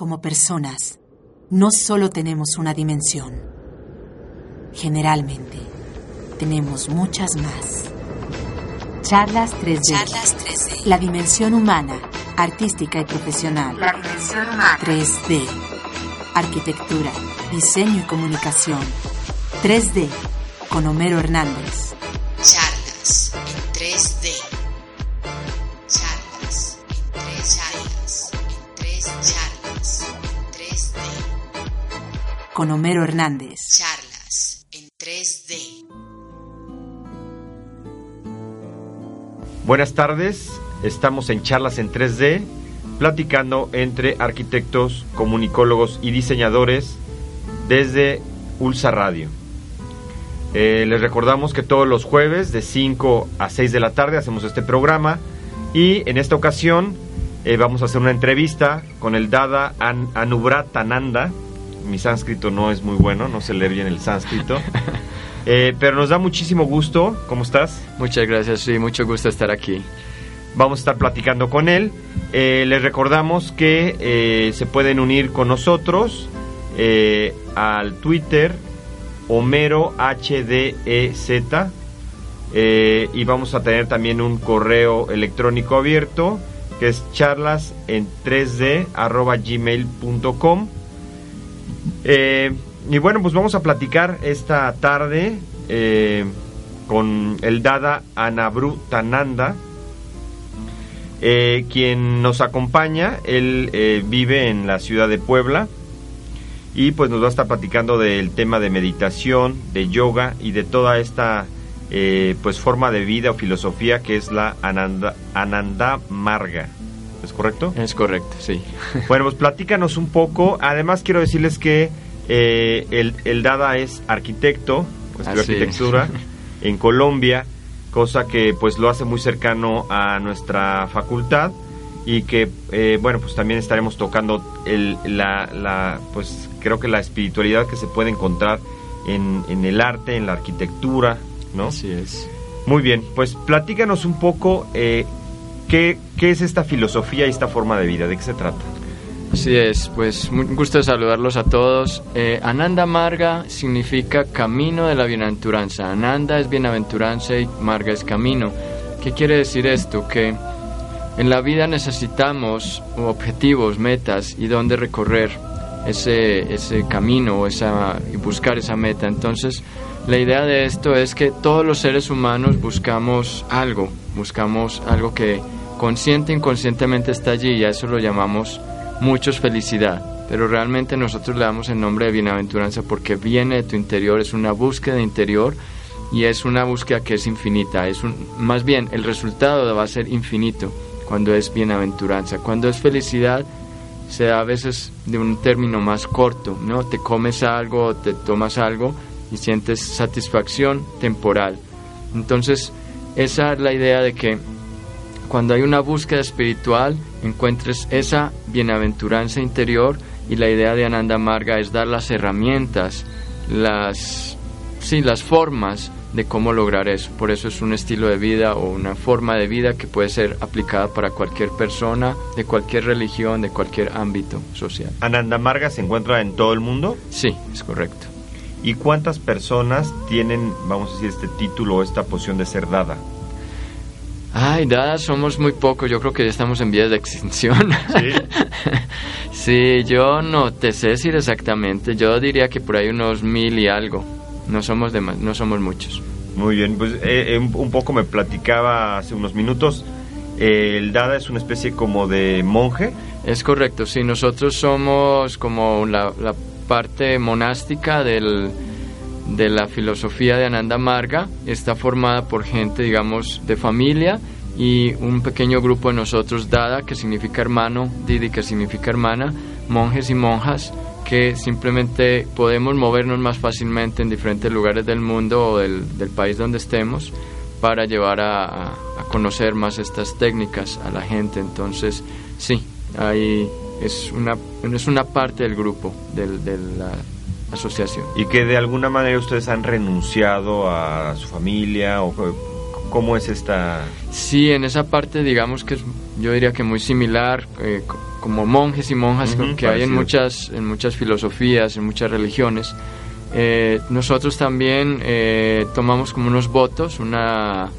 como personas, no solo tenemos una dimensión. Generalmente, tenemos muchas más. Charlas 3D. Charlas 3D. La dimensión humana, artística y profesional. La dimensión humana. 3D. Arquitectura, diseño y comunicación. 3D. Con Homero Hernández. Con Homero Hernández. Charlas en 3D. Buenas tardes, estamos en charlas en 3D, platicando entre arquitectos, comunicólogos y diseñadores desde Ulsa Radio. Eh, les recordamos que todos los jueves de 5 a 6 de la tarde hacemos este programa y en esta ocasión eh, vamos a hacer una entrevista con el Dada An Anubratananda. Mi sánscrito no es muy bueno, no se lee bien el sánscrito. Eh, pero nos da muchísimo gusto. ¿Cómo estás? Muchas gracias, sí, mucho gusto estar aquí. Vamos a estar platicando con él. Eh, les recordamos que eh, se pueden unir con nosotros eh, al Twitter Homero HDZ eh, y vamos a tener también un correo electrónico abierto que es charlas en 3d arroba gmail.com. Eh, y bueno, pues vamos a platicar esta tarde eh, con el Dada Anabru Tananda, eh, quien nos acompaña. Él vive en la ciudad de Puebla y pues nos va a estar platicando del tema de meditación, de yoga y de toda esta pues forma de vida o filosofía que es la Ananda, Ananda Marga. ¿Es correcto? Es correcto, sí. Bueno, pues platícanos un poco. Además quiero decirles que eh, el, el Dada es arquitecto, pues arquitectura en Colombia, cosa que pues lo hace muy cercano a nuestra facultad y que eh, bueno pues también estaremos tocando el, la, la pues creo que la espiritualidad que se puede encontrar en, en el arte, en la arquitectura, ¿no? Así es. Muy bien, pues platícanos un poco eh, qué, qué es esta filosofía y esta forma de vida, de qué se trata. Así es, pues un gusto saludarlos a todos. Eh, Ananda Marga significa camino de la bienaventuranza. Ananda es bienaventuranza y Marga es camino. ¿Qué quiere decir esto? Que en la vida necesitamos objetivos, metas y dónde recorrer ese, ese camino o esa, y buscar esa meta. Entonces, la idea de esto es que todos los seres humanos buscamos algo, buscamos algo que consciente e inconscientemente está allí y a eso lo llamamos muchos felicidad. Pero realmente nosotros le damos el nombre de bienaventuranza porque viene de tu interior, es una búsqueda interior y es una búsqueda que es infinita. Es más bien, el resultado va a ser infinito cuando es bienaventuranza. Cuando es felicidad, se da a veces de un término más corto, ¿no? Te comes algo, te tomas algo y sientes satisfacción temporal. Entonces, esa es la idea de que cuando hay una búsqueda espiritual, encuentres esa bienaventuranza interior y la idea de Ananda Marga es dar las herramientas, las, sí, las formas de cómo lograr eso. Por eso es un estilo de vida o una forma de vida que puede ser aplicada para cualquier persona, de cualquier religión, de cualquier ámbito social. Ananda Marga se encuentra en todo el mundo. Sí, es correcto. ¿Y cuántas personas tienen, vamos a decir, este título o esta posición de ser dada? Ay, nada, somos muy pocos. Yo creo que ya estamos en vías de extinción. Sí. sí, yo no te sé decir exactamente. Yo diría que por ahí unos mil y algo. No somos demas- no somos muchos. Muy bien, pues eh, eh, un, un poco me platicaba hace unos minutos. eh, el Dada es una especie como de monje. Es correcto, sí, nosotros somos como la, la parte monástica del, de la filosofía de Ananda Marga. Está formada por gente, digamos, de familia y un pequeño grupo de nosotros, Dada, que significa hermano, Didi, que significa hermana, monjes y monjas que simplemente podemos movernos más fácilmente en diferentes lugares del mundo o del, del país donde estemos para llevar a, a- conocer más estas técnicas a la gente. Entonces, sí, ahí es una, es una parte del grupo, del- de la asociación. Y que de alguna manera ustedes han renunciado a su familia o ¿Cómo es esta...? Sí, en esa parte digamos que es, yo diría que muy similar, eh, co- como monjes y monjas Ujú, que hay en parecido. muchas, en muchas filosofías, en muchas religiones. Eh, nosotros también eh, tomamos como unos votos, una,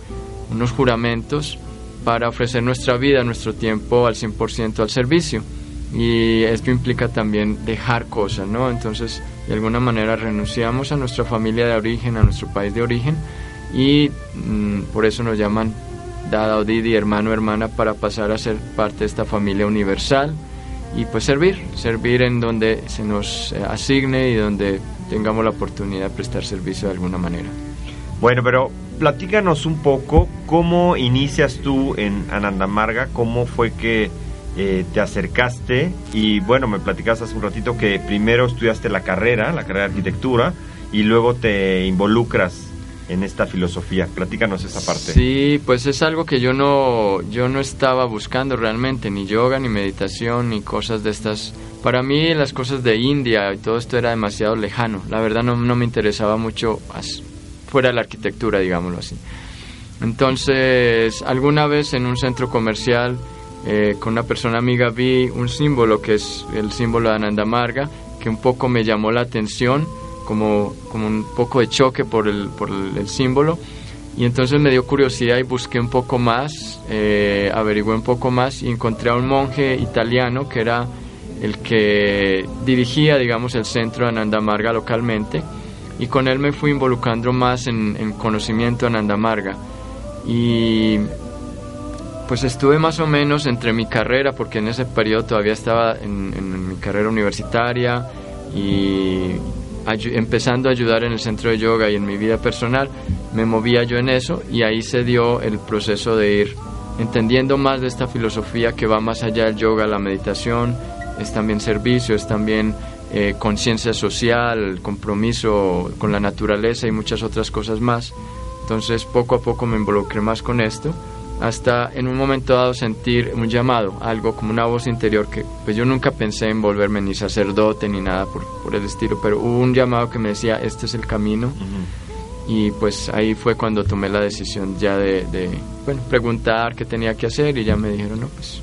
unos juramentos para ofrecer nuestra vida, nuestro tiempo al 100% al servicio. Y esto implica también dejar cosas, ¿no? Entonces, de alguna manera renunciamos a nuestra familia de origen, a nuestro país de origen, y mm, por eso nos llaman Dada o Didi, hermano, hermana, para pasar a ser parte de esta familia universal y pues servir, servir en donde se nos eh, asigne y donde tengamos la oportunidad de prestar servicio de alguna manera. Bueno, pero platícanos un poco cómo inicias tú en Anandamarga, cómo fue que eh, te acercaste y bueno, me platicas hace un ratito que primero estudiaste la carrera, la carrera de arquitectura y luego te involucras en esta filosofía. Platícanos esa parte. Sí, pues es algo que yo no, yo no estaba buscando realmente, ni yoga, ni meditación, ni cosas de estas. Para mí las cosas de India y todo esto era demasiado lejano. La verdad no, no me interesaba mucho fuera de la arquitectura, digámoslo así. Entonces, alguna vez en un centro comercial eh, con una persona amiga vi un símbolo que es el símbolo de Anandamarga, que un poco me llamó la atención, como, como un poco de choque por el, por el, símbolo. Y entonces me dio curiosidad y busqué un poco más, eh, averigué un poco más y encontré a un monje italiano que era el que dirigía, digamos, el centro de Anandamarga localmente. Y con él me fui involucrando más en, en conocimiento de Anandamarga. Y pues estuve más o menos entre mi carrera, porque en ese periodo todavía estaba en, mi carrera universitaria y empezando a ayudar en el centro de yoga y en mi vida personal, me movía yo en eso y ahí se dio el proceso de ir entendiendo más de esta filosofía que va más allá del yoga, la meditación, es también servicio, es también eh, conciencia social, compromiso con la naturaleza y muchas otras cosas más. Entonces poco a poco me involucré más con esto hasta en un momento dado sentir un llamado, algo como una voz interior que pues yo nunca pensé en volverme ni sacerdote ni nada por, por el estilo, pero hubo un llamado que me decía este es el camino y pues ahí fue cuando tomé la decisión ya de, de, bueno, preguntar qué tenía que hacer y ya me dijeron, no, pues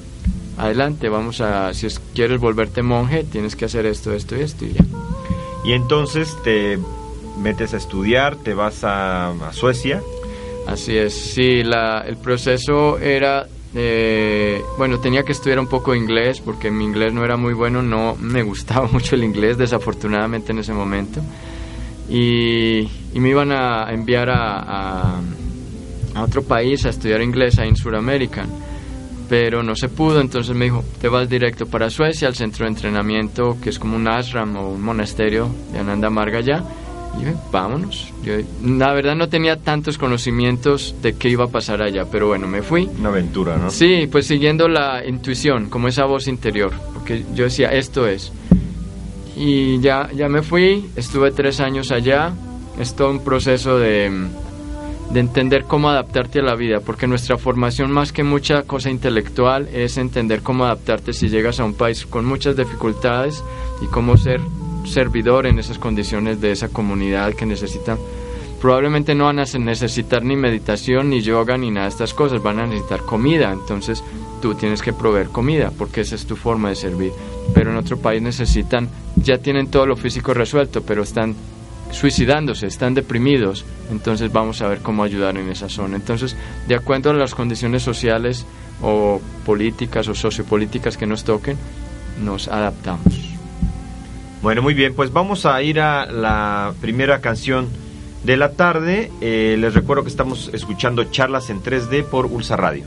adelante, vamos a, si es- quieres volverte monje, tienes que hacer esto, esto y esto y ya. Y entonces te metes a estudiar, te vas a, a Suecia. Así es, sí, la, el proceso era, eh, bueno, tenía que estudiar un poco inglés porque mi inglés no era muy bueno, no me gustaba mucho el inglés desafortunadamente en ese momento. Y, me iban a enviar a, otro país a estudiar inglés ahí en Sudamérica, pero no se pudo, entonces me dijo, te vas directo para Suecia, al centro de entrenamiento, que es como un ashram o un monasterio de Ananda Marga ya. Y yo, vámonos. Yo, la verdad no tenía tantos conocimientos de qué iba a pasar allá, pero bueno, me fui. Una aventura, ¿no? Sí, pues siguiendo la intuición, como esa voz interior, porque yo decía, esto es. Y ya, ya me fui, estuve tres años allá, es todo un proceso de, de entender cómo adaptarte a la vida, porque nuestra formación más que mucha cosa intelectual es entender cómo adaptarte si llegas a un país con muchas dificultades y cómo ser servidor en esas condiciones de esa comunidad que necesitan probablemente no van a necesitar ni meditación, ni yoga, ni nada de estas cosas, van a necesitar comida, entonces tú tienes que proveer comida, porque esa es tu forma de servir. Pero en otro país necesitan, ya tienen todo lo físico resuelto, pero están suicidándose, están deprimidos, entonces vamos a ver cómo ayudar en esa zona. Entonces, de acuerdo a las condiciones sociales o políticas o sociopolíticas que nos toquen, nos adaptamos. Bueno, muy bien, pues vamos a ir a la primera canción de la tarde. Eh, les recuerdo que estamos escuchando charlas en 3D por Ulsa Radio.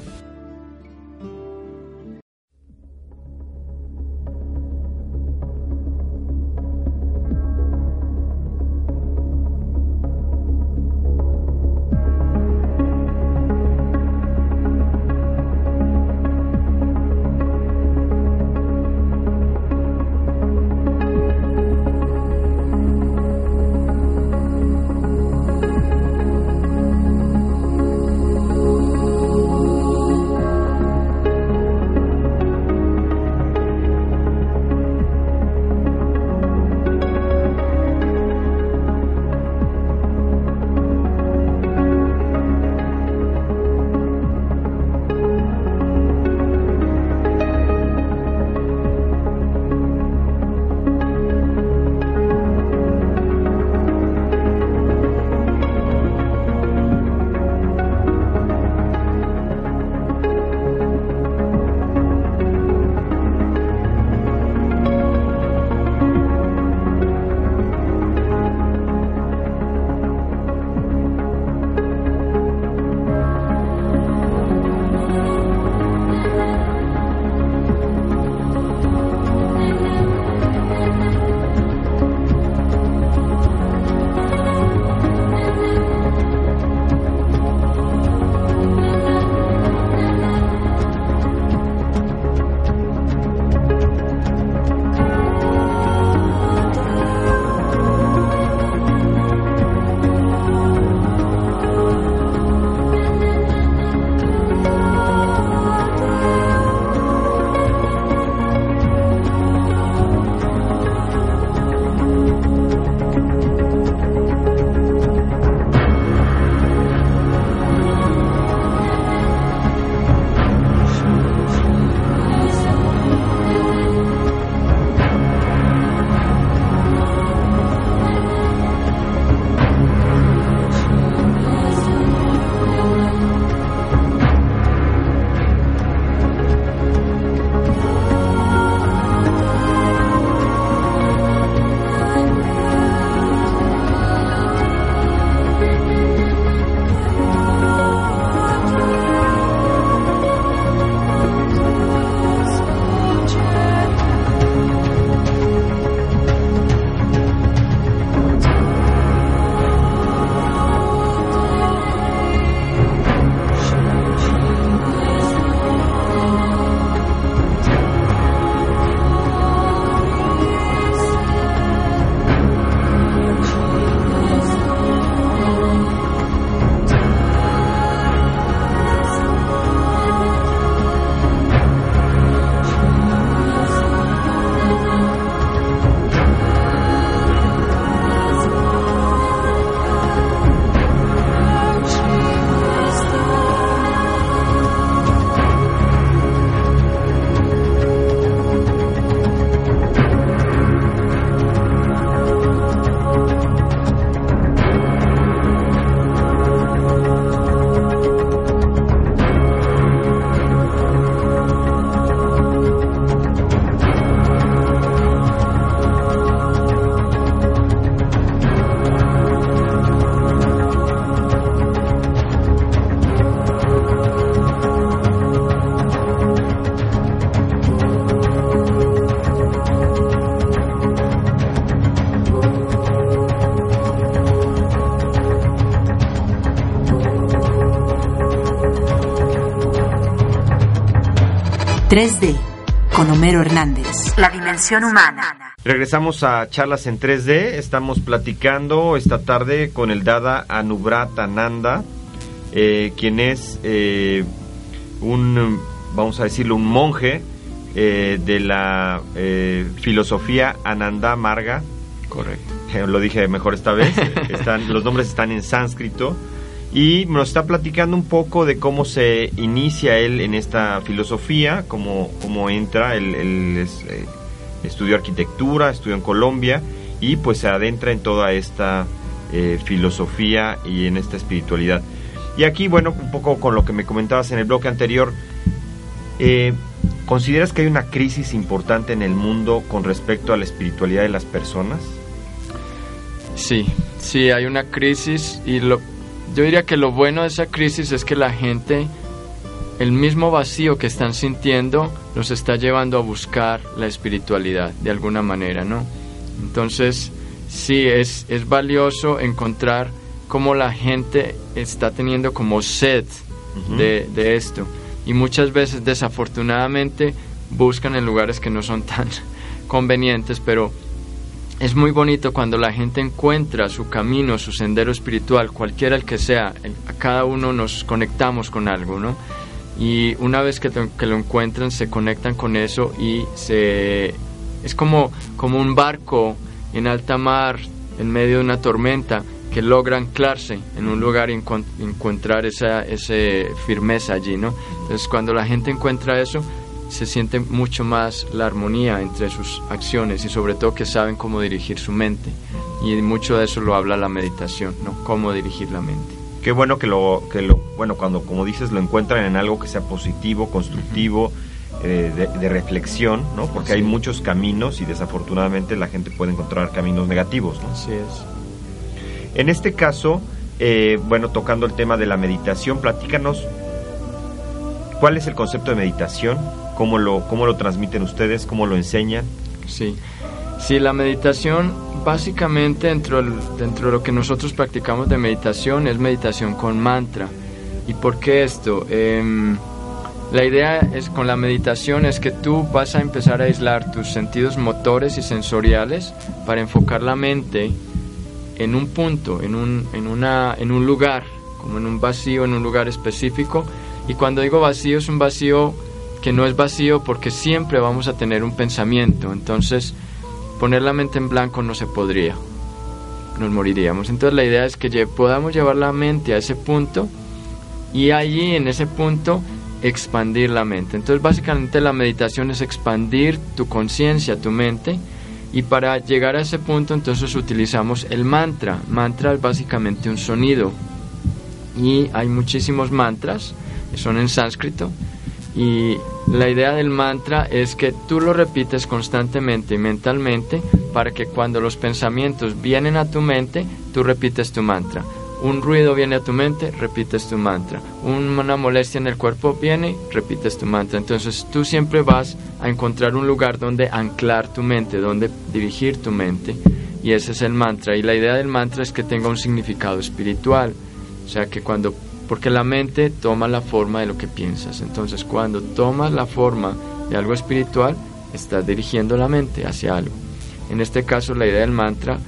3D con Homero Hernández. La dimensión humana. Regresamos a charlas en 3D. Estamos platicando esta tarde con el Dada Anubrat Ananda, eh, quien es eh, un, vamos a decirlo, un monje eh, de la eh, filosofía Ananda Marga. Correcto. Eh, Lo dije mejor esta vez. Están, los nombres están en sánscrito. Y nos está platicando un poco de cómo se inicia él en esta filosofía, cómo, cómo entra. Él, eh, estudió arquitectura, estudió en Colombia y pues se adentra en toda esta eh, filosofía y en esta espiritualidad. Y aquí, bueno, un poco con lo que me comentabas en el bloque anterior, eh, ¿consideras que hay una crisis importante en el mundo con respecto a la espiritualidad de las personas? Sí, sí, hay una crisis y lo, yo diría que lo bueno de esa crisis es que la gente, el mismo vacío que están sintiendo, los está llevando a buscar la espiritualidad de alguna manera, ¿no? Entonces, sí, es, es valioso encontrar cómo la gente está teniendo como sed de, de esto. Y muchas veces, desafortunadamente, buscan en lugares que no son tan convenientes, pero es muy bonito cuando la gente encuentra su camino, su sendero espiritual, cualquiera el que sea. A cada uno nos conectamos con algo, ¿no? Y una vez que, que lo encuentran, se conectan con eso y se... Es como, como un barco en alta mar, en medio de una tormenta, que logra anclarse en un lugar y encon- encontrar esa, ese firmeza allí, ¿no? Entonces, cuando la gente encuentra eso, se siente mucho más la armonía entre sus acciones y sobre todo que saben cómo dirigir su mente. Y mucho de eso lo habla la meditación, ¿no? Cómo dirigir la mente. Qué bueno que lo, que lo, bueno, cuando como dices lo encuentran en algo que sea positivo, constructivo, eh, de, de reflexión, ¿no? Porque hay muchos caminos y desafortunadamente la gente puede encontrar caminos negativos, ¿no? Así es. En este caso, eh, bueno, tocando el tema de la meditación, platícanos cuál es el concepto de meditación, cómo lo, cómo lo transmiten ustedes, cómo lo enseñan. Sí. Sí, la meditación básicamente dentro, dentro de lo que nosotros practicamos de meditación es meditación con mantra. ¿Y por qué esto? Em, la idea es con la meditación es que tú vas a empezar a aislar tus sentidos motores y sensoriales para enfocar la mente en un punto, en un, en una, en un lugar, como en un vacío, en un lugar específico. Y cuando digo vacío es un vacío que no es vacío porque siempre vamos a tener un pensamiento. Entonces, poner la mente en blanco no se podría. Nos moriríamos. Entonces la idea es que podamos llevar la mente a ese punto y allí en ese punto expandir la mente. Entonces básicamente la meditación es expandir tu conciencia, tu mente y para llegar a ese punto entonces utilizamos el mantra. Mantra es básicamente un sonido y hay muchísimos mantras son en sánscrito y la idea del mantra es que tú lo repites constantemente y mentalmente para que cuando los pensamientos vienen a tu mente, tú repites tu mantra. Un ruido viene a tu mente, repites tu mantra. Una molestia en el cuerpo viene, repites tu mantra. Entonces tú siempre vas a encontrar un lugar donde anclar tu mente, donde dirigir tu mente. Y ese es el mantra. Y la idea del mantra es que tenga un significado espiritual. O sea que cuando porque la mente toma la forma de lo que piensas. Entonces, cuando tomas la forma de algo espiritual, estás dirigiendo la mente hacia algo. En este caso, la idea del mantra,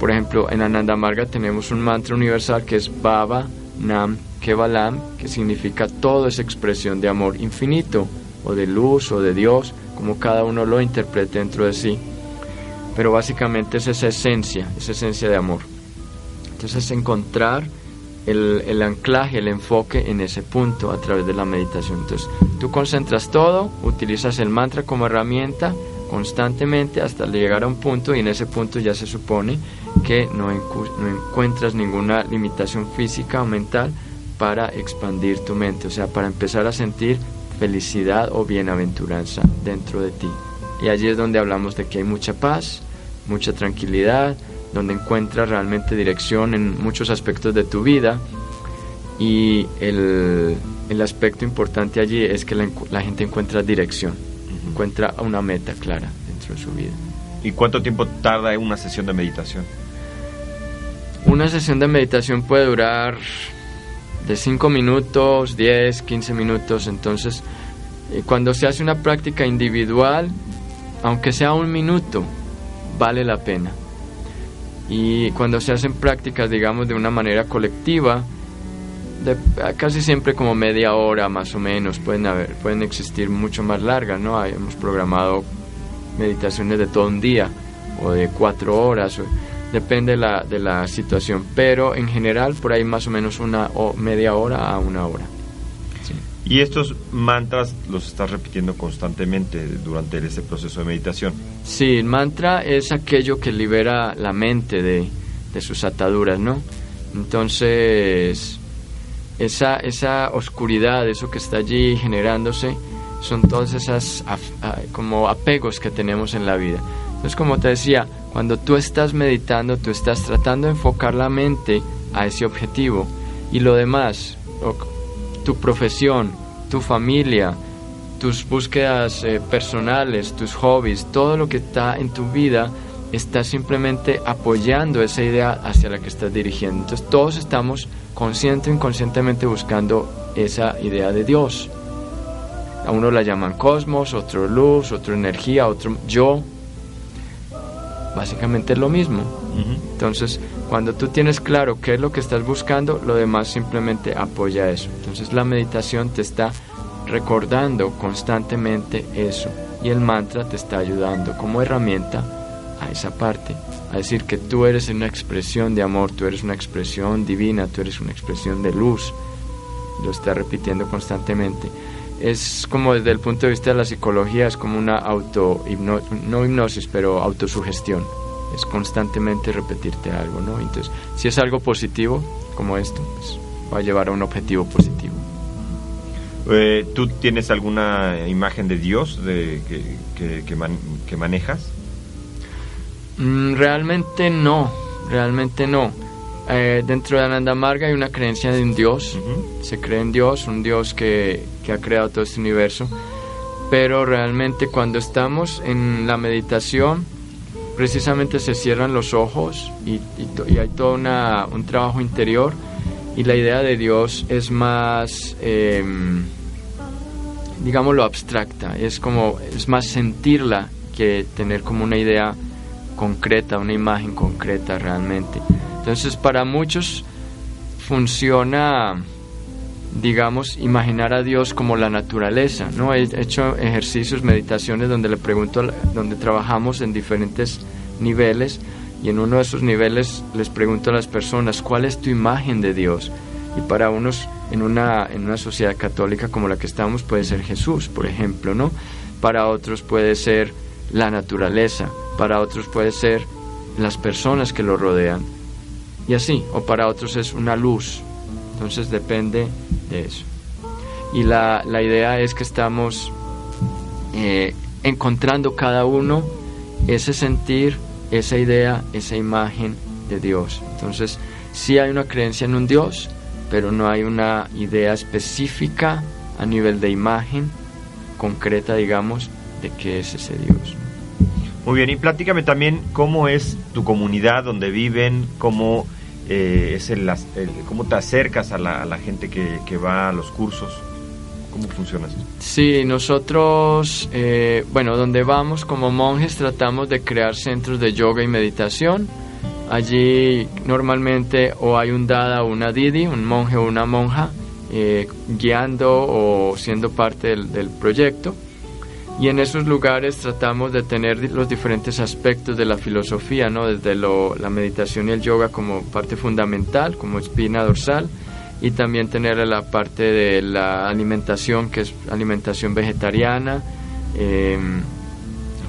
por ejemplo, en Ananda Marga tenemos un mantra universal que es Baba Nam Kevalam, que significa todo es expresión de amor infinito, o de luz, o de Dios, como cada uno lo interprete dentro de sí. Pero básicamente es esa esencia, esa esencia de amor. Entonces, encontrar el, anclaje, el enfoque en ese punto a través de la meditación. Entonces, tú concentras todo, utilizas el mantra como herramienta constantemente hasta llegar a un punto y en ese punto ya se supone que no encuentras ninguna limitación física o mental para expandir tu mente, o sea, para empezar a sentir felicidad o bienaventuranza dentro de ti. Y allí es donde hablamos de que hay mucha paz, mucha tranquilidad, donde encuentras realmente dirección en muchos aspectos de tu vida y el, el aspecto importante allí es que la, la gente encuentra dirección, uh -huh. encuentra una meta clara dentro de su vida. ¿Y cuánto tiempo tarda una sesión de meditación? Una sesión de meditación puede durar de 5 minutos, 10, 15 minutos, entonces Eh, cuando se hace una práctica individual, aunque sea un minuto, vale la pena. Y cuando se hacen prácticas, digamos, de una manera colectiva, de, casi siempre como media hora más o menos, pueden, haber, pueden existir mucho más largas, ¿no? Hemos programado meditaciones de todo un día o de cuatro horas, depende de la, de la situación, pero en general por ahí más o menos una o media hora a una hora. Y estos mantras los estás repitiendo constantemente durante ese proceso de meditación. Sí, el mantra es aquello que libera la mente de, sus ataduras, ¿no? Entonces, esa, esa oscuridad, eso que está allí generándose, son todas esas como apegos que tenemos en la vida. Entonces, como te decía, cuando tú estás meditando, tú estás tratando de enfocar la mente a ese objetivo y lo demás, tu profesión, tu familia, tus búsquedas eh, personales, tus hobbies, todo lo que está en tu vida está simplemente apoyando esa idea hacia la que estás dirigiendo. Entonces todos estamos consciente o inconscientemente buscando esa idea de Dios. A uno la llaman cosmos, otro luz, otro energía, otro yo. Básicamente es lo mismo. Entonces, cuando tú tienes claro qué es lo que estás buscando, lo demás simplemente apoya eso. Entonces, la meditación te está recordando constantemente eso y el mantra te está ayudando como herramienta a esa parte a decir que tú eres una expresión de amor, tú eres una expresión divina, tú eres una expresión de luz. Lo está repitiendo constantemente. Es como desde el punto de vista de la psicología, es como una auto no hipnosis, pero autosugestión. Es constantemente repetirte algo, ¿no? Entonces, si es algo positivo, como esto, pues va a llevar a un objetivo positivo. Eh, ¿Tú tienes alguna imagen de Dios de, que, que manejas? Mm, realmente no, realmente no. Eh, dentro de Ananda Marga hay una creencia de un Dios, se cree en Dios, un Dios que, que ha creado todo este universo, pero realmente cuando estamos en la meditación, precisamente se cierran los ojos y, hay todo una, un trabajo interior y la idea de Dios es más, eh, digámoslo, abstracta, es como, es más sentirla que tener como una idea concreta, una imagen concreta realmente. Entonces para muchos funciona, digamos, imaginar a Dios como la naturaleza, ¿no? He hecho ejercicios, meditaciones donde le pregunto, donde trabajamos en diferentes niveles y en uno de esos niveles les pregunto a las personas, ¿cuál es tu imagen de Dios? Y para unos en una, en una sociedad católica como la que estamos puede ser Jesús, por ejemplo, ¿no? Para otros puede ser la naturaleza, para otros puede ser las personas que lo rodean y así, o para otros es una luz. Entonces depende de eso. Y la, la idea es que estamos eh, encontrando cada uno ese sentir, esa idea, esa imagen de Dios. Entonces, sí hay una creencia en un Dios, pero no hay una idea específica a nivel de imagen concreta, digamos, de qué es ese Dios. Muy bien, y platícame también cómo es tu comunidad, donde viven, cómo, eh, es el, cómo te acercas a la, gente que, va a los cursos. ¿Cómo funciona eso? Sí, nosotros, eh, bueno, donde vamos como monjes tratamos de crear centros de yoga y meditación. Allí normalmente o hay un dada o una didi, un monje o una monja, eh, guiando o siendo parte del proyecto y en esos lugares tratamos de tener los diferentes aspectos de la filosofía, ¿no? desde la meditación y el yoga como parte fundamental, como espina dorsal, y también tener la parte de la alimentación, que es alimentación vegetariana, em,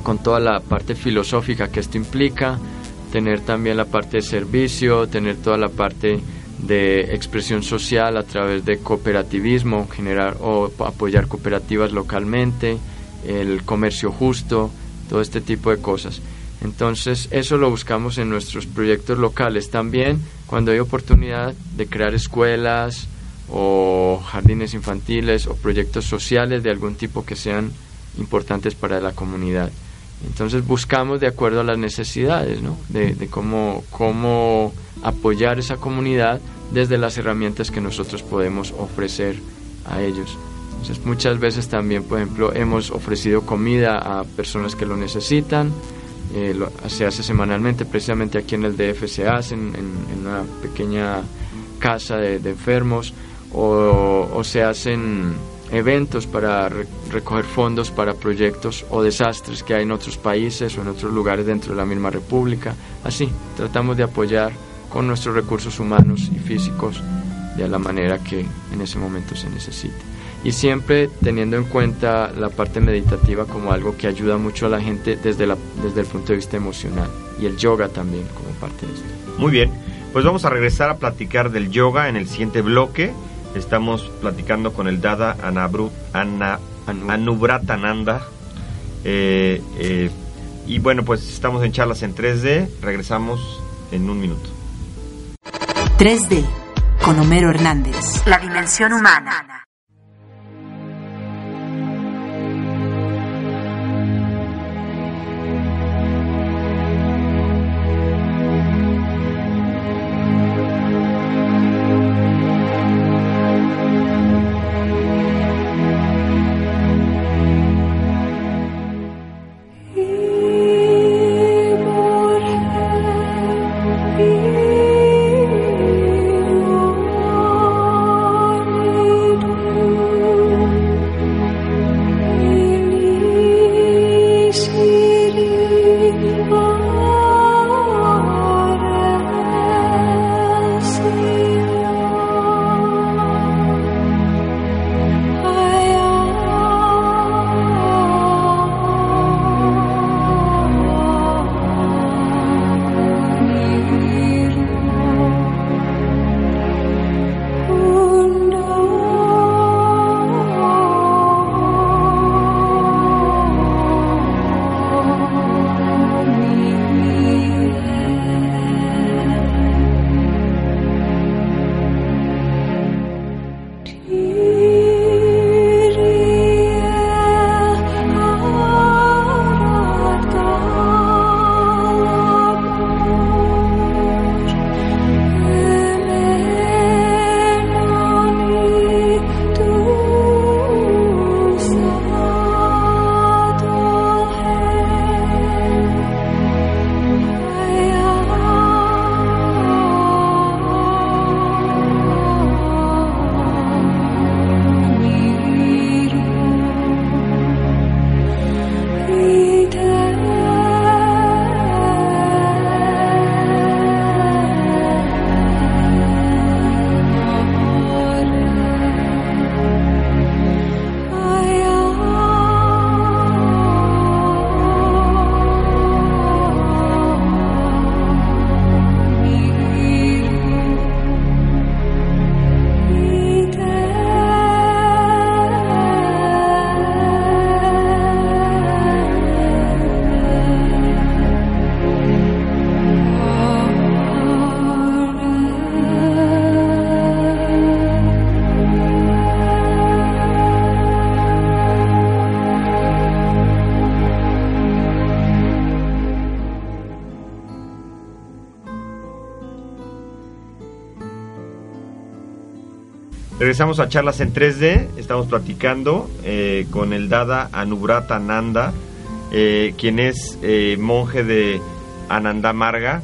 con toda la parte filosófica que esto implica, tener también la parte de servicio, tener toda la parte de expresión social a través de cooperativismo, generar o apoyar cooperativas localmente, el comercio justo, todo este tipo de cosas. Entonces, eso lo buscamos en nuestros proyectos locales. También, cuando hay oportunidad de crear escuelas o jardines infantiles o proyectos sociales de algún tipo que sean importantes para la comunidad. Entonces, buscamos de acuerdo a las necesidades, ¿no? De, cómo, cómo apoyar esa comunidad desde las herramientas que nosotros podemos ofrecer a ellos. Entonces muchas veces también, por ejemplo, hemos ofrecido comida a personas que lo necesitan. Eh, se hace semanalmente, precisamente aquí en el DF se hace, en, una pequeña casa de, enfermos, o, se hacen eventos para re- recoger fondos para proyectos o desastres que hay en otros países o en otros lugares dentro de la misma república. Así, tratamos de apoyar con nuestros recursos humanos y físicos de la manera que en ese momento se necesite. Y siempre teniendo en cuenta la parte meditativa como algo que ayuda mucho a la gente desde, la, desde el punto de vista emocional. Y el yoga también como parte de esto. Muy bien, pues vamos a regresar a platicar del yoga en el siguiente bloque. Estamos platicando con el Dada Anabru, Ana, Anu. Anubratananda. Eh, eh, y bueno, pues estamos en charlas en 3D. Regresamos en un minuto. 3D con Homero Hernández. La dimensión humana. Regresamos a charlas en 3D. Estamos platicando eh, con el Dada Anubrata Nanda, eh, quien es eh, monje de Ananda Marga.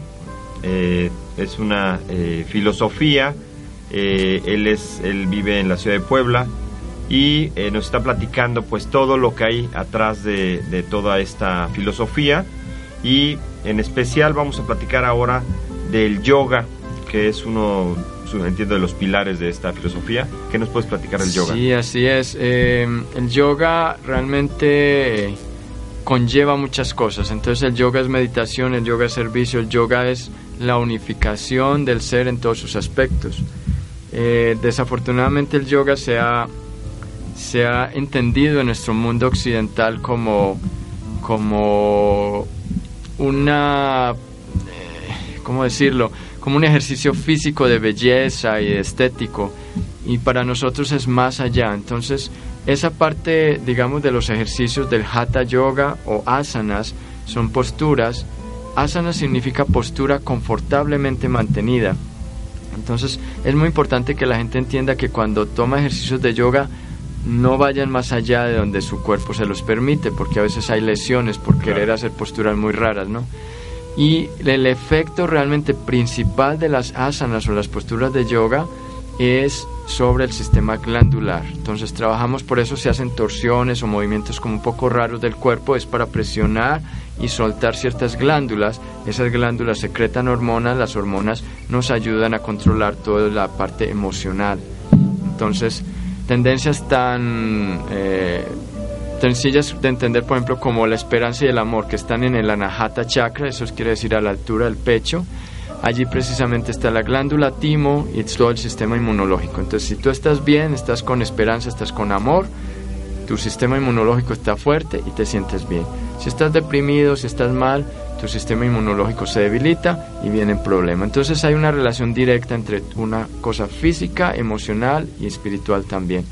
Es una filosofía. Él es, él vive en la ciudad de Puebla y nos está platicando pues todo lo que hay atrás de, de toda esta filosofía y en especial vamos a platicar ahora del yoga que es uno entiendo de los pilares de esta filosofía ¿qué nos puedes platicar del yoga? Sí, así es. Eh, el yoga realmente conlleva muchas cosas. Entonces el yoga es meditación, el yoga es servicio, el yoga es la unificación del ser en todos sus aspectos. Eh, desafortunadamente el yoga se ha, se ha entendido en nuestro mundo occidental como, como una, eh, ¿cómo decirlo? Como un ejercicio físico de belleza y de estético. Y para nosotros es más allá. Entonces, esa parte, digamos, de los ejercicios del hatha yoga o asanas son posturas. Asana significa postura confortablemente mantenida. Entonces es muy importante que la gente entienda que cuando toma ejercicios de yoga no vayan más allá de donde su cuerpo se los permite, porque a veces hay lesiones por querer hacer posturas muy raras, ¿no? Y el efecto realmente principal de las asanas o las posturas de yoga es sobre el sistema glandular. Entonces trabajamos por eso se hacen torsiones o movimientos como un poco raros del cuerpo, es para presionar y soltar ciertas glándulas. Esas glándulas secretan hormonas, las hormonas nos ayudan a controlar toda la parte emocional. Entonces, tendencias tan eh, sencillas de entender, por ejemplo, como la esperanza y el amor, que están en el anahata chakra, eso quiere decir a la altura del pecho. Allí precisamente está la glándula timo y todo el sistema inmunológico. Entonces, si tú estás bien, estás con esperanza, estás con amor, tu sistema inmunológico está fuerte y te sientes bien. Si estás deprimido, si estás mal, tu sistema inmunológico se debilita y vienen problemas. Entonces hay una relación directa entre una cosa física, emocional y espiritual también.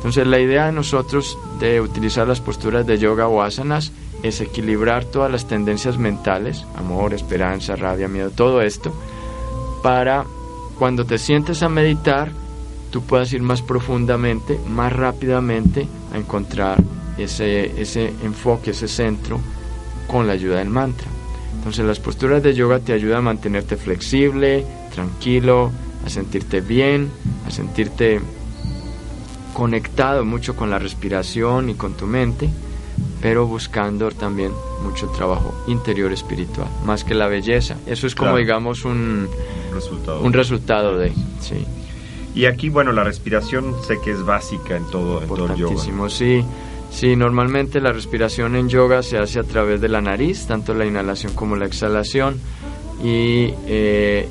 Entonces la idea de nosotros de utilizar las posturas de yoga o asanas es equilibrar todas las tendencias mentales, amor, esperanza, rabia, miedo, todo esto, para cuando te sientes a meditar, tú puedas ir más profundamente, más rápidamente a encontrar ese, ese enfoque, ese centro con la ayuda del mantra. Entonces las posturas de yoga te ayudan a mantenerte flexible, tranquilo, a sentirte bien, a sentirte conectado mucho con la respiración y con tu mente, pero buscando también mucho trabajo interior espiritual, más que la belleza. Eso es como digamos un resultado. un resultado de, sí. Y aquí, bueno, la respiración sé que es básica en todo, en todo el yoga. sí. Sí, normalmente la respiración en yoga se hace a través de la nariz, tanto la inhalación como la exhalación, y eh,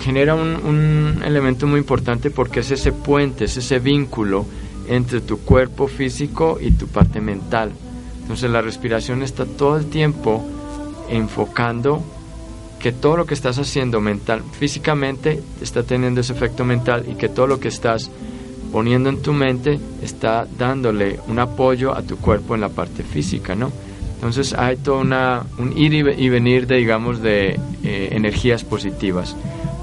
genera un, un, elemento muy importante porque es ese puente, es ese vínculo entre tu cuerpo físico y tu parte mental. Entonces la respiración está todo el tiempo enfocando que todo lo que estás haciendo mental, físicamente, está teniendo ese efecto mental y que todo lo que estás poniendo en tu mente está dándole un apoyo a tu cuerpo en la parte física, ¿no? Entonces hay todo una, un ir y venir de, digamos, de eh, energías positivas.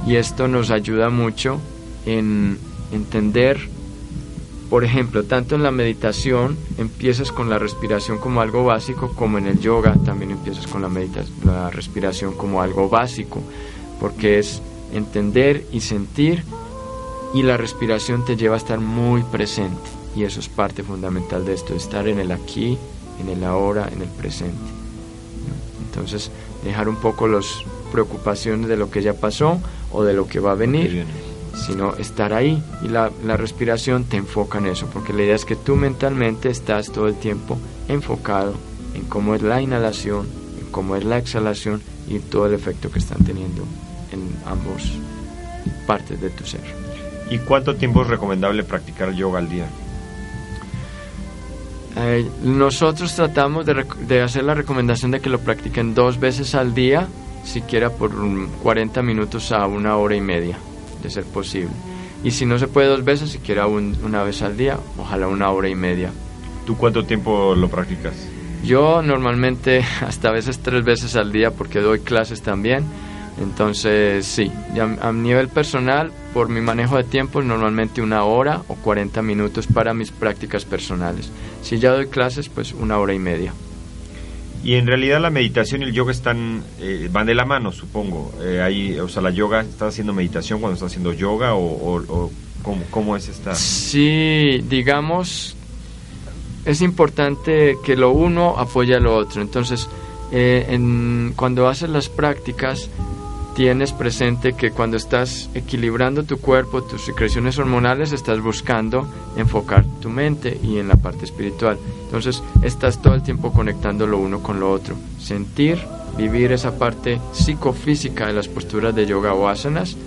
Y esto nos ayuda mucho en entender, por ejemplo, tanto en la meditación empiezas con la respiración como algo básico, como en el yoga también empiezas con la, la respiración como algo básico, porque es entender y sentir y la respiración te lleva a estar muy presente y eso es parte fundamental de esto, estar en el aquí, en el ahora, en el presente. Entonces, dejar un poco las preocupaciones de lo que ya pasó o de lo que va a venir, sino estar ahí y la, la respiración te enfoca en eso, porque la idea es que tú mentalmente estás todo el tiempo enfocado en cómo es la inhalación, en cómo es la exhalación y todo el efecto que están teniendo en ambos partes de tu ser. ¿Y cuánto tiempo es recomendable practicar yoga al día? Eh, nosotros tratamos de, de, hacer la recomendación de que lo practiquen dos veces al día, siquiera por 40 minutos a una hora y media, de ser posible. Y si no se puede dos veces, siquiera una vez al día, ojalá una hora y media. ¿Tú cuánto tiempo lo practicas? Yo normalmente hasta a veces tres veces al día porque doy clases también entonces, sí, a nivel personal, por mi manejo de tiempo, normalmente una hora o 40 minutos para mis prácticas personales. Si ya doy clases, pues una hora y media. Y en realidad la meditación y el yoga están eh, van de la mano, supongo. Eh, ahí, o sea, la yoga, ¿estás haciendo meditación cuando estás haciendo yoga o, ¿cómo, es esta? Sí, digamos, es importante que lo uno apoye a lo otro. Entonces, eh, en, cuando haces las prácticas, tienes presente que cuando estás equilibrando tu cuerpo, tus secreciones hormonales, estás buscando enfocar tu mente y en la parte espiritual. Entonces, estás todo el tiempo conectando lo uno con lo otro. Sentir, vivir esa parte psicofísica de las posturas de yoga o asanas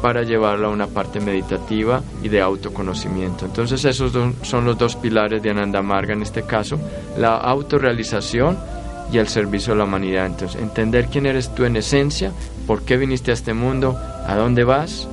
para llevarla a una parte meditativa y de autoconocimiento. Entonces, esos son los dos pilares de Ananda Marga en este caso, la autorrealización y el servicio a la humanidad. Entonces, entender quién eres tú en esencia, por qué viniste a este mundo, a dónde vas,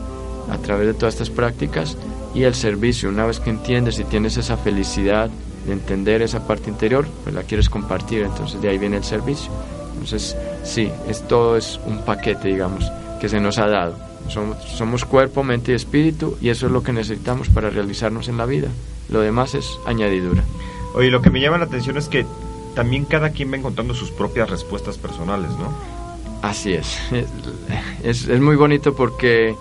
a través de todas estas prácticas y el servicio. Una vez que entiendes y tienes esa felicidad de entender esa parte interior, pues la quieres compartir, entonces de ahí viene el servicio. Entonces, sí, es todo es un paquete, digamos, que se nos ha dado. Somos, somos cuerpo, mente y espíritu y eso es lo que necesitamos para realizarnos en la vida. Lo demás es añadidura. Oye, lo que me llama la atención es que también cada quien va encontrando sus propias respuestas personales, ¿no? Así es. Es, es muy bonito porque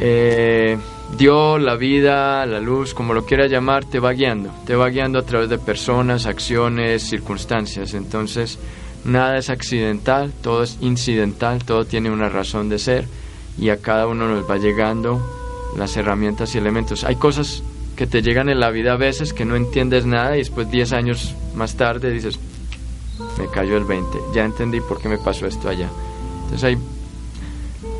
eh, Dios, la vida, la luz, como lo quieras llamar, te va guiando. Te va guiando a través de personas, acciones, circunstancias. Entonces, nada es accidental, todo es incidental, todo tiene una razón de ser y a cada uno nos va llegando las herramientas y elementos. Hay cosas que te llegan en la vida a veces que no entiendes nada y después 10 años más tarde dices, me cayó el 20, ya entendí por qué me pasó esto allá. Entonces hay,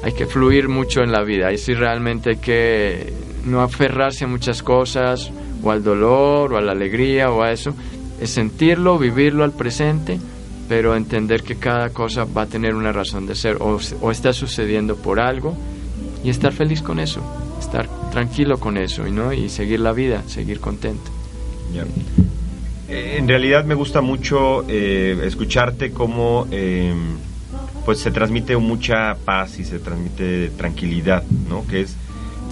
hay que fluir mucho en la vida, ahí sí realmente hay que no aferrarse a muchas cosas o al dolor o a la alegría o a eso, es sentirlo, vivirlo al presente, pero entender que cada cosa va a tener una razón de ser o, o está sucediendo por algo y estar feliz con eso, estar tranquilo con eso no y seguir la vida, seguir contento. Eh, En realidad me gusta mucho eh, escucharte cómo eh, pues se transmite mucha paz y se transmite tranquilidad, ¿no? Que es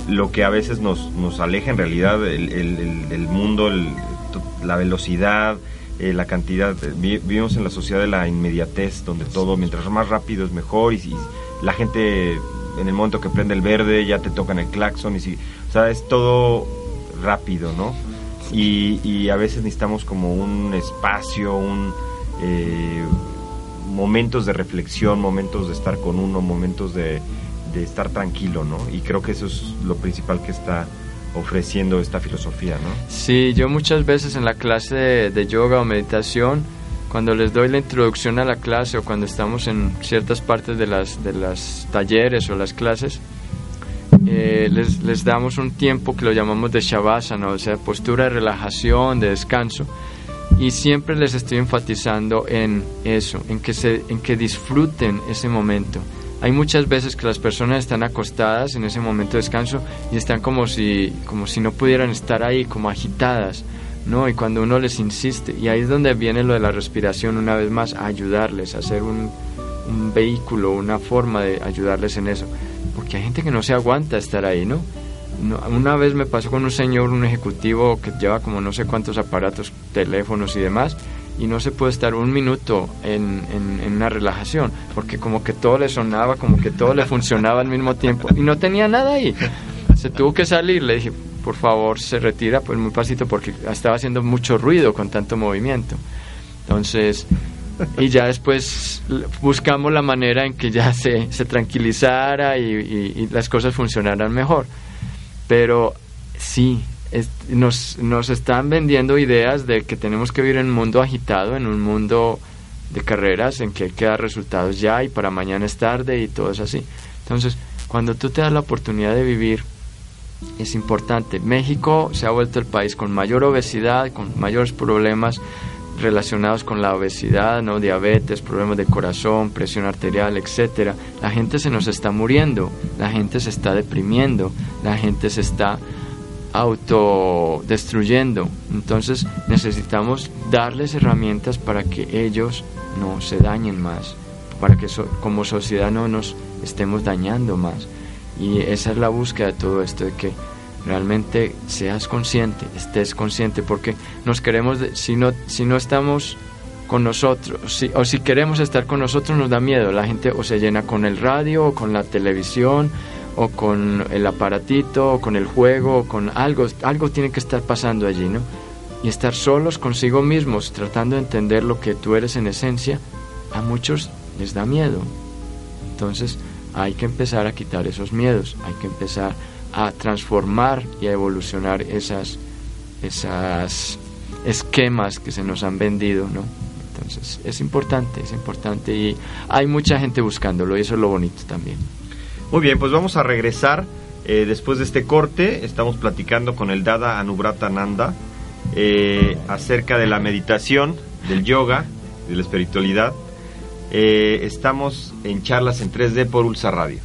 lo que a veces nos, nos aleja en realidad el, el- mundo, la velocidad, eh, la cantidad. Vi- Vivimos en la sociedad de la inmediatez, donde todo, mientras más rápido es mejor y la gente en el momento que prende el verde ya te tocan el claxon y si, o sea, es todo rápido, ¿no? Y, y a veces necesitamos como un espacio, un eh, momentos de reflexión, momentos de estar con uno, momentos de, de estar tranquilo, ¿no? Y creo que eso es lo principal que está ofreciendo esta filosofía, ¿no? Sí, yo muchas veces en la clase de, de yoga o meditación, cuando les doy la introducción a la clase o cuando estamos en ciertas partes de las, de las talleres o las clases, eh, les, les damos un tiempo que lo llamamos de shavasana, o sea, postura de relajación, de descanso. Y siempre les estoy enfatizando en eso, en que, se, en que disfruten ese momento. Hay muchas veces que las personas están acostadas en ese momento de descanso y están como si, como si no pudieran estar ahí, como agitadas, ¿no? Y cuando uno les insiste, y ahí es donde viene lo de la respiración una vez más, a ayudarles, a hacer un, un vehículo, una forma de ayudarles en eso. Porque hay gente que no se aguanta estar ahí, ¿no? No, una vez me pasó con un señor, un ejecutivo que lleva como no sé cuántos aparatos, teléfonos y demás, y no se puede estar un minuto en, en, en una relajación, porque como que todo le sonaba, como que todo le funcionaba al mismo tiempo, y no tenía nada ahí. Se tuvo que salir, le dije, por favor, se retira, pues muy pasito, porque estaba haciendo mucho ruido con tanto movimiento. Entonces, y ya después buscamos la manera en que ya se, se tranquilizara y, las cosas funcionaran mejor. Pero sí, nos, nos están vendiendo ideas de que tenemos que vivir en un mundo agitado, en un mundo de carreras, en que hay que dar resultados ya y para mañana es tarde y todo es así. Entonces, cuando tú te das la oportunidad de vivir, es importante. México se ha vuelto el país con mayor obesidad, con mayores problemas relacionados con la obesidad, no diabetes, problemas de corazón, presión arterial, etcétera. La gente se nos está muriendo, la gente se está deprimiendo, la gente se está autodestruyendo. Entonces necesitamos darles herramientas para que ellos no se dañen más, para que so como sociedad no nos estemos dañando más. Y esa es la búsqueda de todo esto, de que realmente seas consciente, estés consciente, porque nos queremos, si, no, si no estamos con nosotros, si, o si queremos estar con nosotros nos da miedo, la gente o se llena con el radio, o con la televisión, o con el aparatito, o con el juego, o con algo, algo tiene que estar pasando allí, ¿no? Y estar solos consigo mismos, tratando de entender lo que tú eres en esencia, a muchos les da miedo. Entonces hay que empezar a quitar esos miedos, hay que empezar transformar y a evolucionar esas, esas esquemas que se nos han vendido, ¿no? Entonces es importante, es importante y hay mucha gente buscándolo y eso es lo bonito también. Muy bien, pues vamos a regresar eh, después de este corte. Estamos platicando con el Dada Anubrata Nanda eh, acerca de la meditación, del yoga, de la espiritualidad. Eh, estamos en charlas en 3D por Ulsa Radio.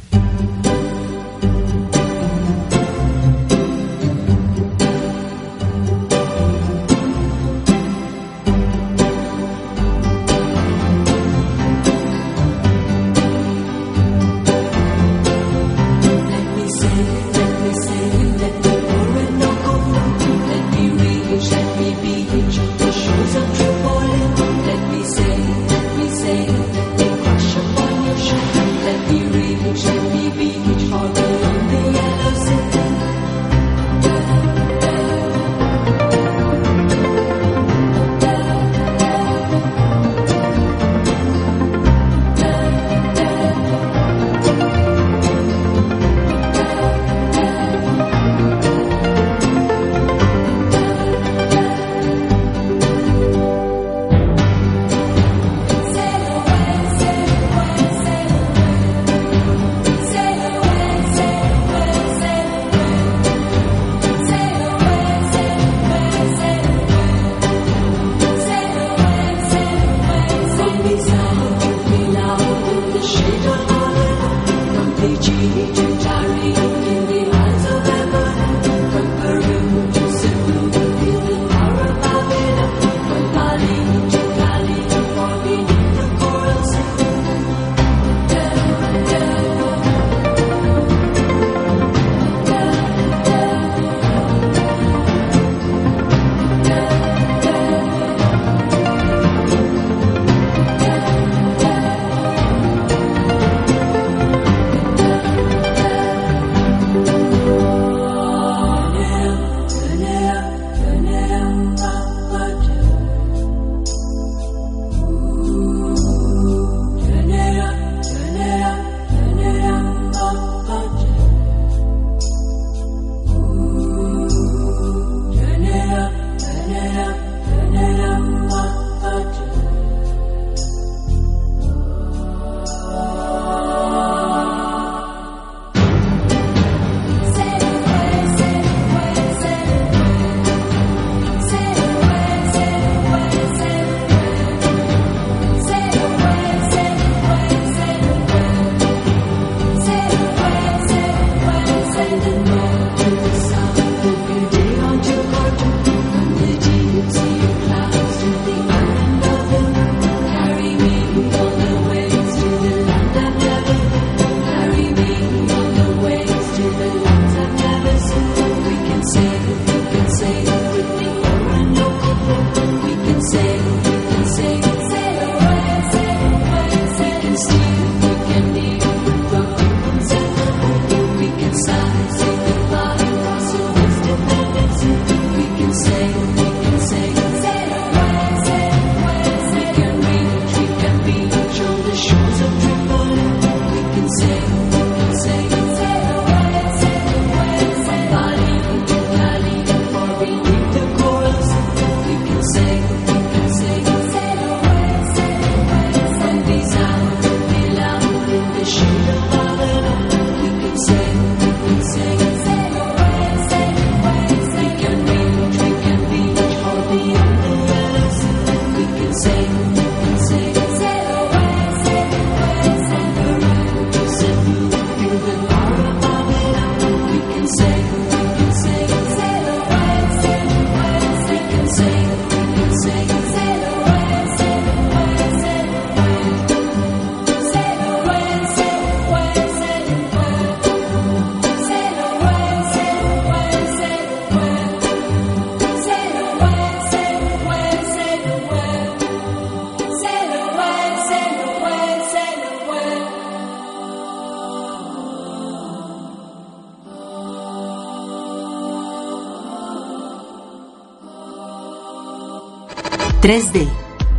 3D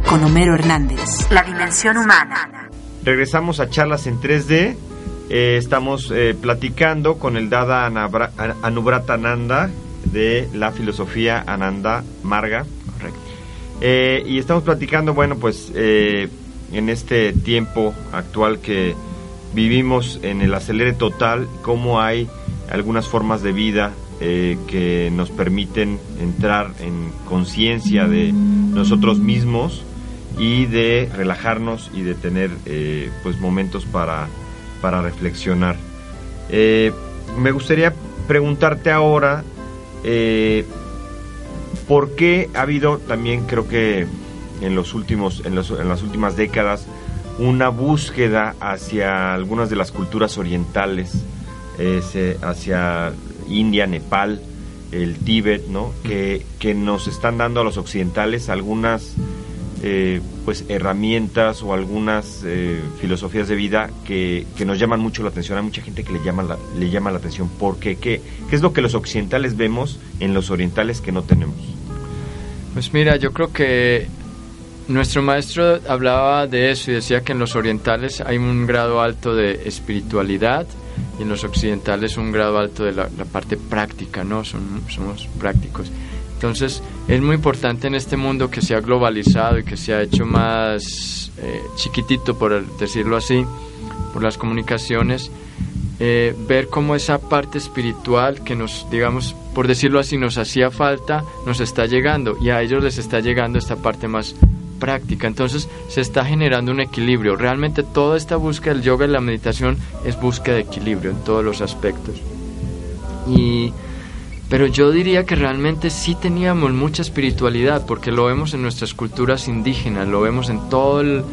con Homero Hernández. La dimensión humana. Regresamos a charlas en 3D. Eh, estamos eh, platicando con el Dada Anabra- An- Anubrata Ananda de la filosofía Ananda Marga. Correcto. Eh, y estamos platicando, bueno, pues eh, en este tiempo actual que vivimos en el acelere total, cómo hay algunas formas de vida eh, que nos permiten entrar en conciencia de nosotros mismos y de relajarnos y de tener eh, pues momentos para, para reflexionar. Eh, me gustaría preguntarte ahora eh, por qué ha habido también creo que en los últimos en, los- en las últimas décadas una búsqueda hacia algunas de las culturas orientales hacia India Nepal el Tíbet no que, que nos están dando a los occidentales algunas eh, pues herramientas o algunas eh, filosofías de vida que, que nos llaman mucho la atención. Hay mucha gente que le llama la, le llama la atención. porque qué? ¿Qué es lo que los occidentales vemos en los orientales que no tenemos? Pues mira, yo creo que nuestro maestro hablaba de eso y decía que en los orientales hay un grado alto de espiritualidad y en los occidentales un grado alto de la, la parte práctica, ¿no? Son- somos prácticos. Entonces es muy importante en este mundo que se ha globalizado y que se ha hecho más eh, chiquitito, por decirlo así, por las comunicaciones, eh, ver cómo esa parte espiritual que nos, digamos, por decirlo así, nos hacía falta, nos está llegando y a ellos les está llegando esta parte más práctica. Entonces se está generando un equilibrio. Realmente toda esta búsqueda del yoga y la meditación es búsqueda de equilibrio en todos los aspectos. Y, pero yo diría que realmente sí teníamos mucha espiritualidad porque lo vemos en nuestras culturas indígenas, lo vemos en todo el,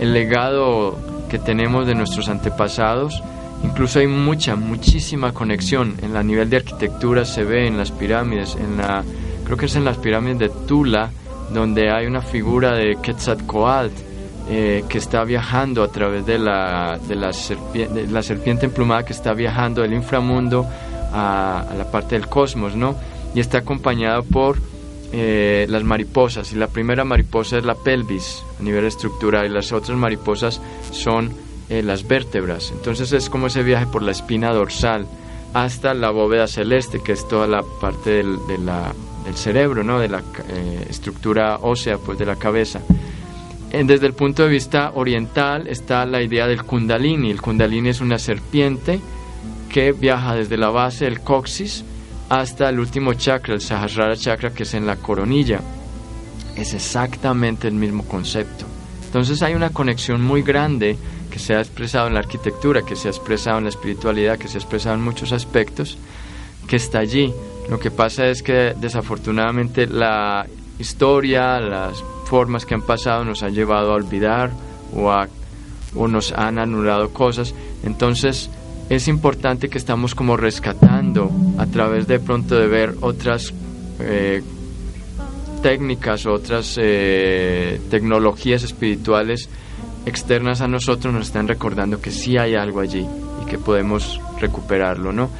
legado que tenemos de nuestros antepasados. Incluso hay mucha, muchísima conexión en la nivel de arquitectura, se ve en las pirámides, en la, creo que es en las pirámides de Tula, donde hay una figura de Quetzalcoatl eh, que está viajando a través de la, de, la serpien- de la serpiente emplumada que está viajando del inframundo a, la parte del cosmos, ¿no? Y está acompañado por eh, las mariposas, y la primera mariposa es la pelvis a nivel estructural, y las otras mariposas son eh, las vértebras. Entonces es como ese viaje por la espina dorsal hasta la bóveda celeste, que es toda la parte de la- del cerebro, ¿no? de la eh, estructura ósea pues, de la cabeza. Desde el punto de vista oriental está la idea del kundalini. El kundalini es una serpiente que viaja desde la base del coxis hasta el último chakra, el Sahasrara chakra, que es en la coronilla. Es exactamente el mismo concepto. Entonces hay una conexión muy grande que se ha expresado en la arquitectura, que se ha expresado en la espiritualidad, que se ha expresado en muchos aspectos, que está allí. Lo que pasa es que desafortunadamente la historia, las formas que han pasado nos han llevado a olvidar o, a- o nos han anulado cosas. Entonces es importante que estamos como rescatando a través de pronto de ver otras eh, técnicas, otras eh, tecnologías espirituales externas a nosotros nos están recordando que sí hay algo allí y que podemos recuperarlo, ¿no?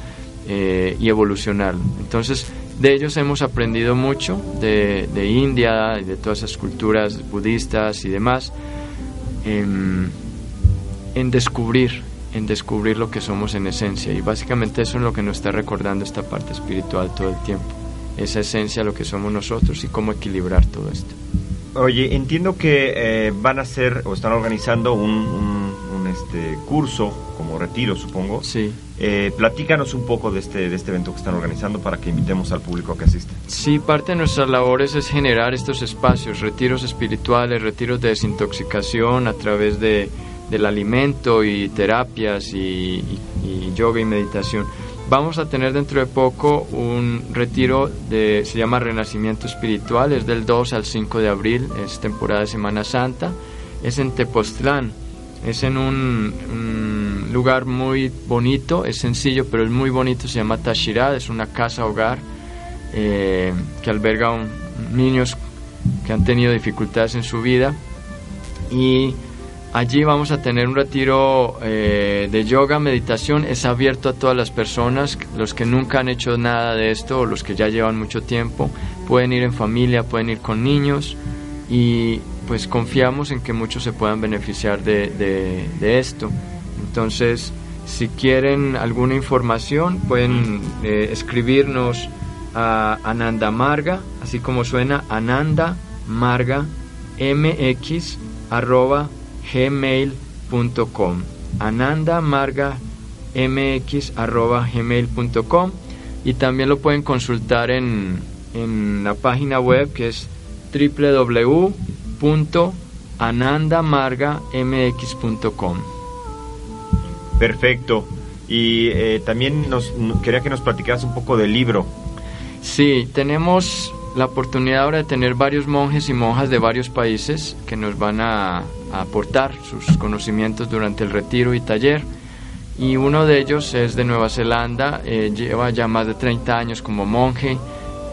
Eh, y evolucionarlo. Entonces, de ellos hemos aprendido mucho, de, de India y de todas esas culturas budistas y demás, en, en descubrir, en descubrir lo que somos en esencia. Y básicamente eso es lo que nos está recordando esta parte espiritual todo el tiempo. Esa esencia, lo que somos nosotros y cómo equilibrar todo esto. Oye, entiendo que eh, van a hacer o están organizando un, un- un, este, curso retiro, supongo. Sí. Eh, platícanos un poco de este, de este evento que están organizando para que invitemos al público a que asista. Sí, parte de nuestras labores es generar estos espacios, retiros espirituales, retiros de desintoxicación a través de, del alimento y terapias y, y- y yoga y meditación. Vamos a tener dentro de poco un retiro de, se llama Renacimiento Espiritual, es del 2 al 5 de abril, es temporada de Semana Santa, es en Tepoztlán, es en un, un lugar muy bonito, es sencillo pero es muy bonito, se llama Tashirad, es una casa hogar eh, que alberga un- niños que han tenido dificultades en su vida y allí vamos a tener un retiro eh, de yoga, meditación, es abierto a todas las personas, los que nunca han hecho nada de esto o los que ya llevan mucho tiempo, pueden ir en familia, pueden ir con niños, y pues confiamos en que muchos se puedan beneficiar de, de, esto. Entonces, si quieren alguna información, pueden eh, escribirnos a Ananda Marga, así como suena Ananda Marga mx arroba gmail.com Ananda Marga mx arroba gmail.com y también lo pueden consultar en, en la página web que es www.anandamargamx.com. Perfecto. Y eh, también nos quería que nos platicaras un poco del libro. Sí, tenemos la oportunidad ahora de tener varios monjes y monjas de varios países que nos van a, aportar sus conocimientos durante el retiro y taller. Y uno de ellos es de Nueva Zelanda, eh, lleva ya más de 30 años como monje,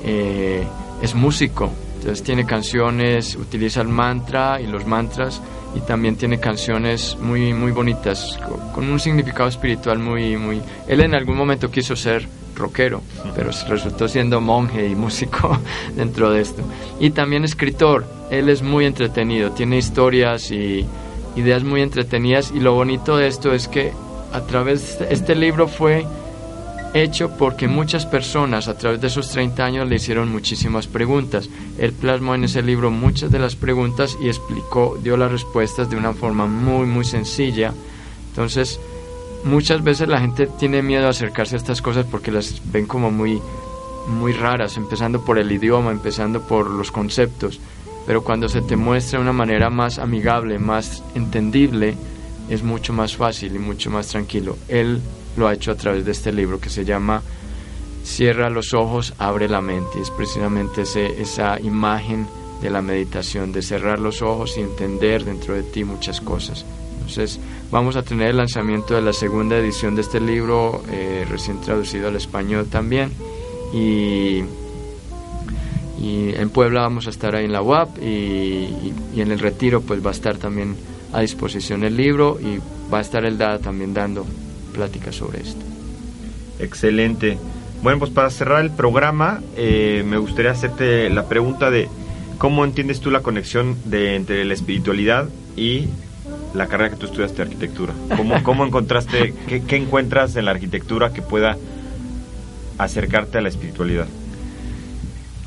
eh, es músico, entonces tiene canciones, utiliza el mantra y los mantras y también tiene canciones muy muy bonitas con un significado espiritual muy muy él en algún momento quiso ser rockero pero resultó siendo monje y músico dentro de esto. Y también escritor él es muy entretenido tiene historias y ideas muy entretenidas y lo bonito de esto es que a través de este libro fue hecho porque muchas personas a través de esos 30 años le hicieron muchísimas preguntas. Él plasmó en ese libro muchas de las preguntas y explicó, dio las respuestas de una forma muy, muy sencilla. Entonces, muchas veces la gente tiene miedo a acercarse a estas cosas porque las ven como muy, muy raras, empezando por el idioma, empezando por los conceptos. Pero cuando se te muestra de una manera más amigable, más entendible, es mucho más fácil y mucho más tranquilo. Él lo ha hecho a través de este libro que se llama Cierra los ojos, abre la mente. Es precisamente ese, esa imagen de la meditación, de cerrar los ojos y entender dentro de ti muchas cosas. Entonces vamos a tener el lanzamiento de la segunda edición de este libro, eh, recién traducido al español también. Y, y, en Puebla vamos a estar ahí en la UAP y, y, en el retiro pues va a estar también a disposición el libro y va a estar el DADA también dando plática sobre esto. Excelente. Bueno, pues para cerrar el programa, eh, me gustaría hacerte la pregunta de cómo entiendes tú la conexión de, entre la espiritualidad y la carrera que tú estudiaste de arquitectura. ¿Cómo, cómo encontraste, qué, qué encuentras en la arquitectura que pueda acercarte a la espiritualidad?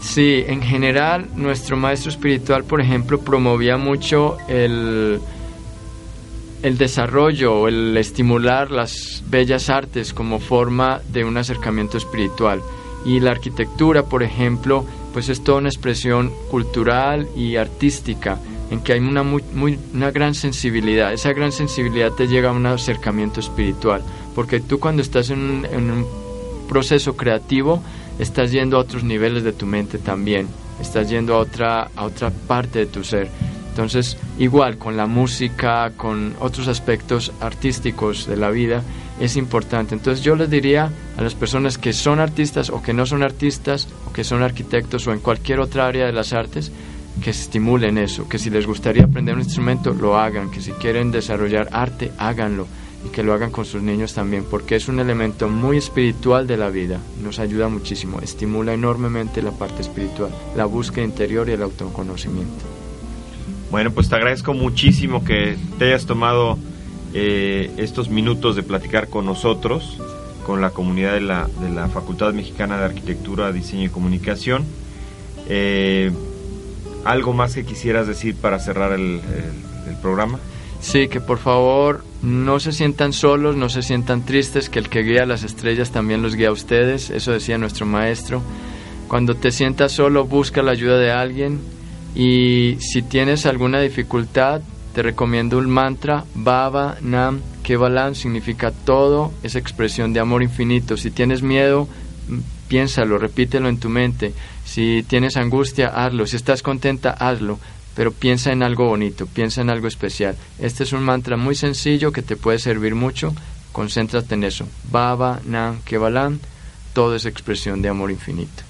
Sí, en general nuestro maestro espiritual, por ejemplo, promovía mucho el, el desarrollo o el estimular las bellas artes como forma de un acercamiento espiritual. Y la arquitectura, por ejemplo, pues es toda una expresión cultural y artística en que hay una, muy, una gran sensibilidad. Esa gran sensibilidad te llega a un acercamiento espiritual, porque tú cuando estás en en un proceso creativo, estás yendo a otros niveles de tu mente también, estás yendo a otra, a otra parte de tu ser. Entonces, igual con la música, con otros aspectos artísticos de la vida, es importante. Entonces yo les diría a las personas que son artistas o que no son artistas, o que son arquitectos o en cualquier otra área de las artes, que estimulen eso, que si les gustaría aprender un instrumento, lo hagan, que si quieren desarrollar arte, háganlo y que lo hagan con sus niños también, porque es un elemento muy espiritual de la vida, nos ayuda muchísimo, estimula enormemente la parte espiritual, la búsqueda interior y el autoconocimiento. Bueno, pues te agradezco muchísimo que te hayas tomado eh, estos minutos de platicar con nosotros, con la comunidad de la, de la Facultad Mexicana de Arquitectura, Diseño y Comunicación. Eh, ¿Algo más que quisieras decir para cerrar el, programa? Sí, que por favor no se sientan solos, no se sientan tristes, que el que guía las estrellas también los guía a ustedes, eso decía nuestro maestro. Cuando te sientas solo, busca la ayuda de alguien, y si tienes alguna dificultad, te recomiendo un mantra, Baba Nam Kevalam, significa todo, es expresión de amor infinito. Si tienes miedo, piénsalo, repítelo en tu mente. Si tienes angustia, hazlo. Si estás contenta, hazlo. Pero piensa en algo bonito, piensa en algo especial. Este es un mantra muy sencillo que te puede servir mucho. Concéntrate en eso. Baba Nam Kevalam, todo es expresión de amor infinito.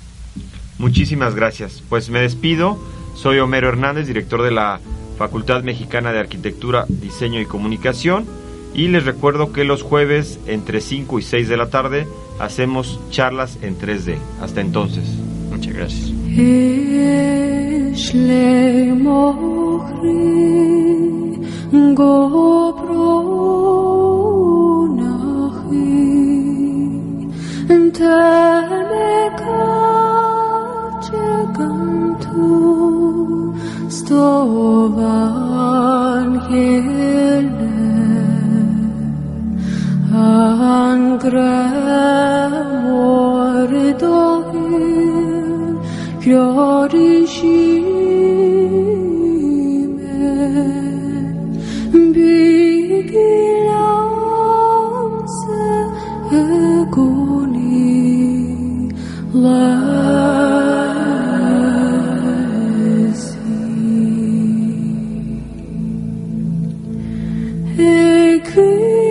Muchísimas gracias. Pues me despido. Soy Homero Hernández, director de la Facultad Mexicana de Arquitectura, Diseño y Comunicación. Y les recuerdo que los jueves entre 5 y 6 de la tarde hacemos charlas en 3D. Hasta entonces. Muchas gracias. Stovan sto angra angremor doi glorifici Fui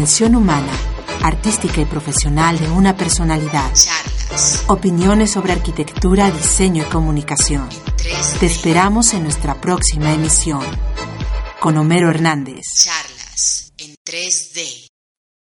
dimensión humana, artística y profesional de una personalidad. Charlas Opiniones sobre arquitectura, diseño y comunicación. 3D. Te esperamos en nuestra próxima emisión. Con Homero Hernández. Charlas en 3D.